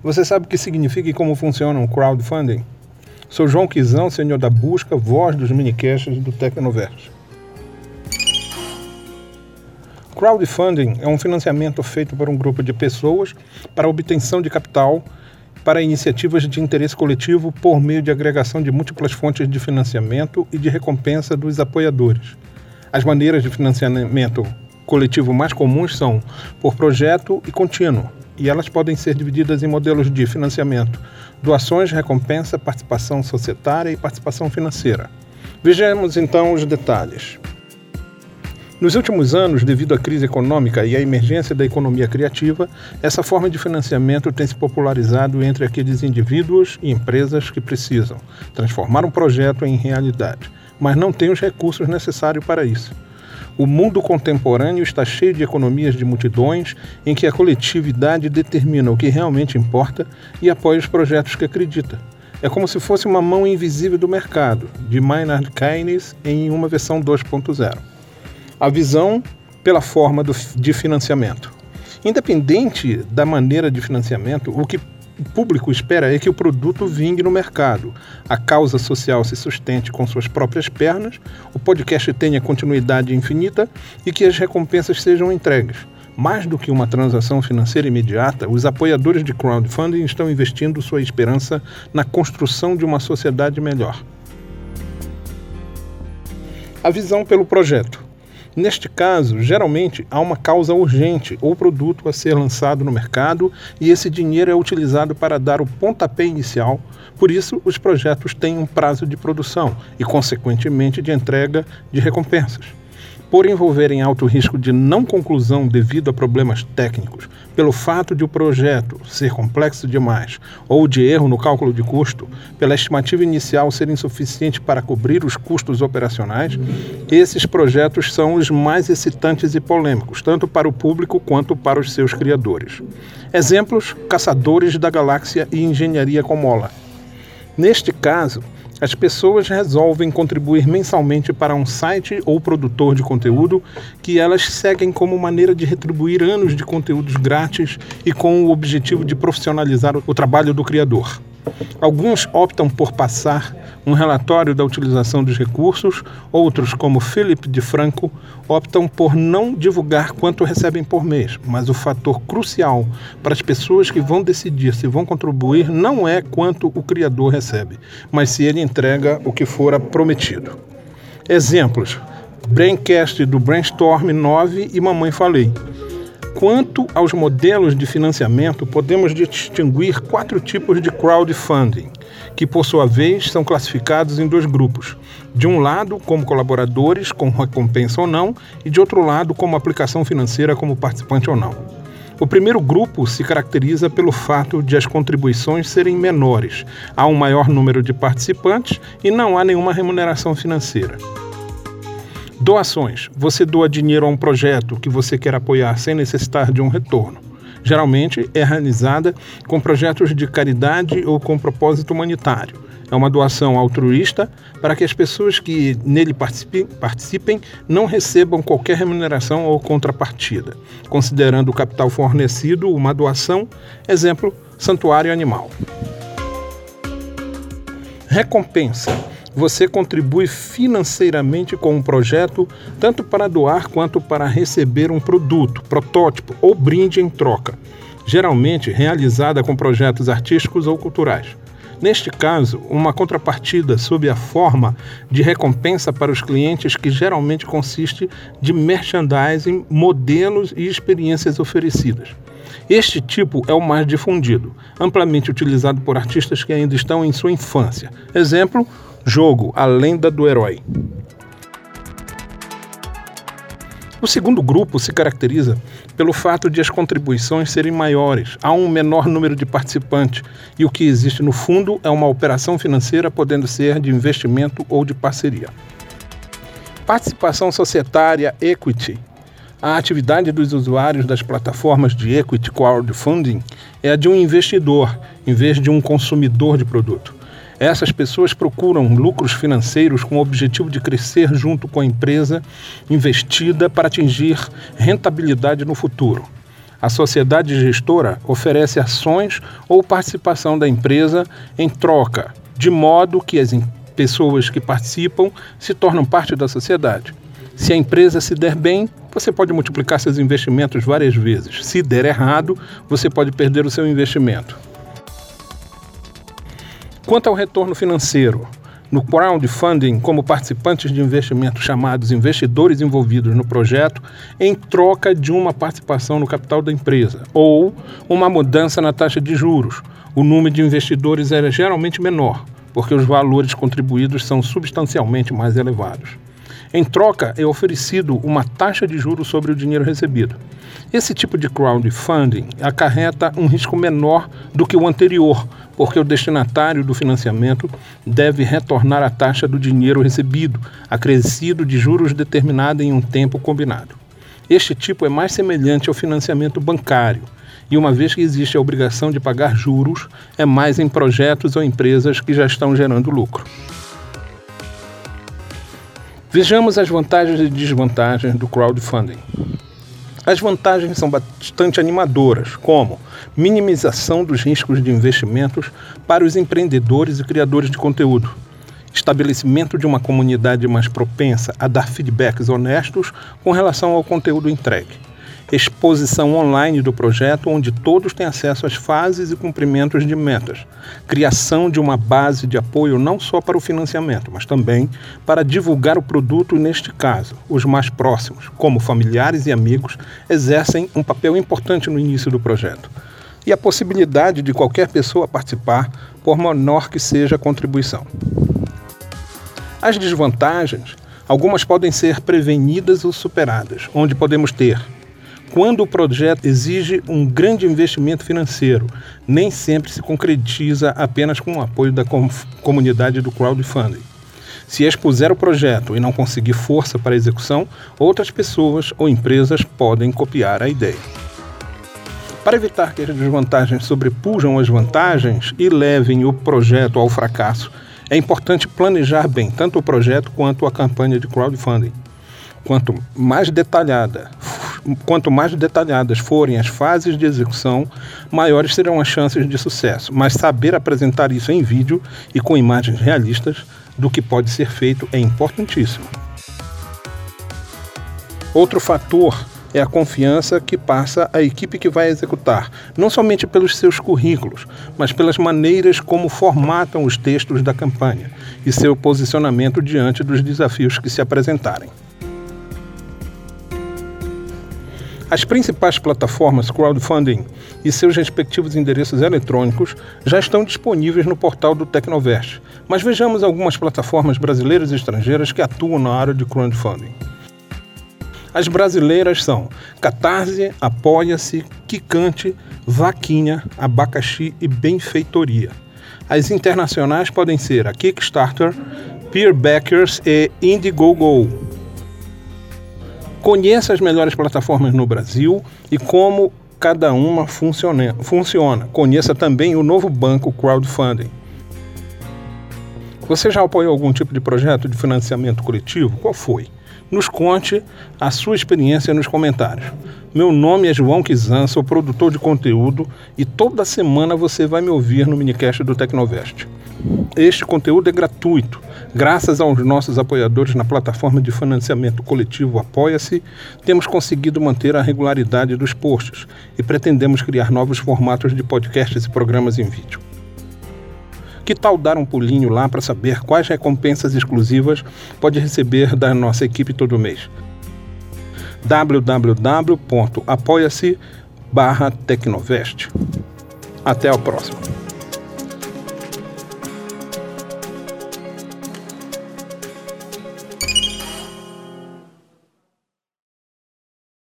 Você sabe o que significa e como funciona um crowdfunding? Sou João Quizão, senhor da busca, voz dos minicasts do Tecnoverso. Crowdfunding é um financiamento feito por um grupo de pessoas para obtenção de capital para iniciativas de interesse coletivo por meio de agregação de múltiplas fontes de financiamento e de recompensa dos apoiadores. As maneiras de financiamento coletivo mais comuns são por projeto e contínuo, e elas podem ser divididas em modelos de financiamento, doações, recompensa, participação societária e participação financeira. Vejamos então os detalhes. Nos últimos anos, devido à crise econômica e à emergência da economia criativa, essa forma de financiamento tem se popularizado entre aqueles indivíduos e empresas que precisam transformar um projeto em realidade, mas não têm os recursos necessários para isso. O mundo contemporâneo está cheio de economias de multidões em que a coletividade determina o que realmente importa e apoia os projetos que acredita. É como se fosse uma mão invisível do mercado, de Maynard Keynes em uma versão 2.0. A visão pela forma do, de financiamento. Independente da maneira de financiamento, o que o público espera é que o produto vingue no mercado, a causa social se sustente com suas próprias pernas, o podcast tenha continuidade infinita e que as recompensas sejam entregues. Mais do que uma transação financeira imediata, os apoiadores de crowdfunding estão investindo sua esperança na construção de uma sociedade melhor. A visão pelo projeto. Neste caso, geralmente há uma causa urgente ou produto a ser lançado no mercado e esse dinheiro é utilizado para dar o pontapé inicial. Por isso, os projetos têm um prazo de produção e, consequentemente, de entrega de recompensas por envolverem alto risco de não conclusão devido a problemas técnicos, pelo fato de o projeto ser complexo demais ou de erro no cálculo de custo, pela estimativa inicial ser insuficiente para cobrir os custos operacionais, esses projetos são os mais excitantes e polêmicos, tanto para o público quanto para os seus criadores. Exemplos: Caçadores da Galáxia e Engenharia com Mola. Neste caso, as pessoas resolvem contribuir mensalmente para um site ou produtor de conteúdo que elas seguem como maneira de retribuir anos de conteúdos grátis e com o objetivo de profissionalizar o trabalho do criador. Alguns optam por passar um relatório da utilização dos recursos, outros, como Philip de Franco, optam por não divulgar quanto recebem por mês, mas o fator crucial para as pessoas que vão decidir se vão contribuir não é quanto o criador recebe, mas se ele entrega o que fora prometido. Exemplos: Braincast do Brainstorm 9 e Mamãe Falei. Quanto aos modelos de financiamento, podemos distinguir quatro tipos de crowdfunding, que por sua vez são classificados em dois grupos. De um lado, como colaboradores, com recompensa ou não, e de outro lado, como aplicação financeira, como participante ou não. O primeiro grupo se caracteriza pelo fato de as contribuições serem menores, há um maior número de participantes e não há nenhuma remuneração financeira. Doações. Você doa dinheiro a um projeto que você quer apoiar sem necessitar de um retorno. Geralmente é realizada com projetos de caridade ou com propósito humanitário. É uma doação altruísta para que as pessoas que nele participem, participem não recebam qualquer remuneração ou contrapartida, considerando o capital fornecido uma doação, exemplo, santuário animal. Recompensa você contribui financeiramente com um projeto, tanto para doar quanto para receber um produto, protótipo ou brinde em troca, geralmente realizada com projetos artísticos ou culturais. Neste caso, uma contrapartida sob a forma de recompensa para os clientes, que geralmente consiste de merchandising, modelos e experiências oferecidas. Este tipo é o mais difundido, amplamente utilizado por artistas que ainda estão em sua infância. Exemplo, Jogo A Lenda do Herói. O segundo grupo se caracteriza pelo fato de as contribuições serem maiores, há um menor número de participantes e o que existe no fundo é uma operação financeira podendo ser de investimento ou de parceria. Participação societária equity. A atividade dos usuários das plataformas de equity crowdfunding é a de um investidor, em vez de um consumidor de produto. Essas pessoas procuram lucros financeiros com o objetivo de crescer junto com a empresa investida para atingir rentabilidade no futuro. A sociedade gestora oferece ações ou participação da empresa em troca, de modo que as pessoas que participam se tornam parte da sociedade. Se a empresa se der bem, você pode multiplicar seus investimentos várias vezes. Se der errado, você pode perder o seu investimento. Quanto ao retorno financeiro, no crowdfunding, como participantes de investimento chamados investidores envolvidos no projeto, em troca de uma participação no capital da empresa, ou uma mudança na taxa de juros. O número de investidores era geralmente menor, porque os valores contribuídos são substancialmente mais elevados. Em troca, é oferecido uma taxa de juros sobre o dinheiro recebido. Esse tipo de crowdfunding acarreta um risco menor do que o anterior, porque o destinatário do financiamento deve retornar a taxa do dinheiro recebido, acrescido de juros determinada em um tempo combinado. Este tipo é mais semelhante ao financiamento bancário, e uma vez que existe a obrigação de pagar juros, é mais em projetos ou empresas que já estão gerando lucro. Vejamos as vantagens e desvantagens do crowdfunding. As vantagens são bastante animadoras, como minimização dos riscos de investimentos para os empreendedores e criadores de conteúdo, estabelecimento de uma comunidade mais propensa a dar feedbacks honestos com relação ao conteúdo entregue, exposição online do projeto, onde todos têm acesso às fases e cumprimentos de metas, criação de uma base de apoio não só para o financiamento, mas também para divulgar o produto e, neste caso, os mais próximos, como familiares e amigos, exercem um papel importante no início do projeto. E a possibilidade de qualquer pessoa participar, por menor que seja a contribuição. As desvantagens, algumas podem ser prevenidas ou superadas, onde podemos ter quando o projeto exige um grande investimento financeiro, nem sempre se concretiza apenas com o apoio da com comunidade do crowdfunding. Se expuser o projeto e não conseguir força para a execução, outras pessoas ou empresas podem copiar a ideia. Para evitar que as desvantagens sobrepujam as vantagens e levem o projeto ao fracasso, é importante planejar bem tanto o projeto quanto a campanha de crowdfunding. Quanto mais detalhada quanto mais detalhadas forem as fases de execução, maiores serão as chances de sucesso. Mas saber apresentar isso em vídeo e com imagens realistas do que pode ser feito é importantíssimo. Outro fator é a confiança que passa a equipe que vai executar, não somente pelos seus currículos, mas pelas maneiras como formatam os textos da campanha e seu posicionamento diante dos desafios que se apresentarem. As principais plataformas crowdfunding e seus respectivos endereços eletrônicos já estão disponíveis no portal do Tecnovest, mas vejamos algumas plataformas brasileiras e estrangeiras que atuam na área de crowdfunding. As brasileiras são Catarse, Apoia-se, Kikante, Vaquinha, Abacaxi e Benfeitoria. As internacionais podem ser a Kickstarter, Peerbackers e Indiegogo. Conheça as melhores plataformas no Brasil e como cada uma funciona. funciona. Conheça também o novo banco crowdfunding. Você já apoiou algum tipo de projeto de financiamento coletivo? Qual foi? Nos conte a sua experiência nos comentários. Meu nome é João Kizan, sou produtor de conteúdo e toda semana você vai me ouvir no minicast do Tecnovest. Este conteúdo é gratuito. Graças aos nossos apoiadores na plataforma de financiamento coletivo Apoia-se, temos conseguido manter a regularidade dos posts e pretendemos criar novos formatos de podcasts e programas em vídeo. Que tal dar um pulinho lá para saber quais recompensas exclusivas pode receber da nossa equipe todo mês? www.apoia-se Tecnovest. Até a próxima.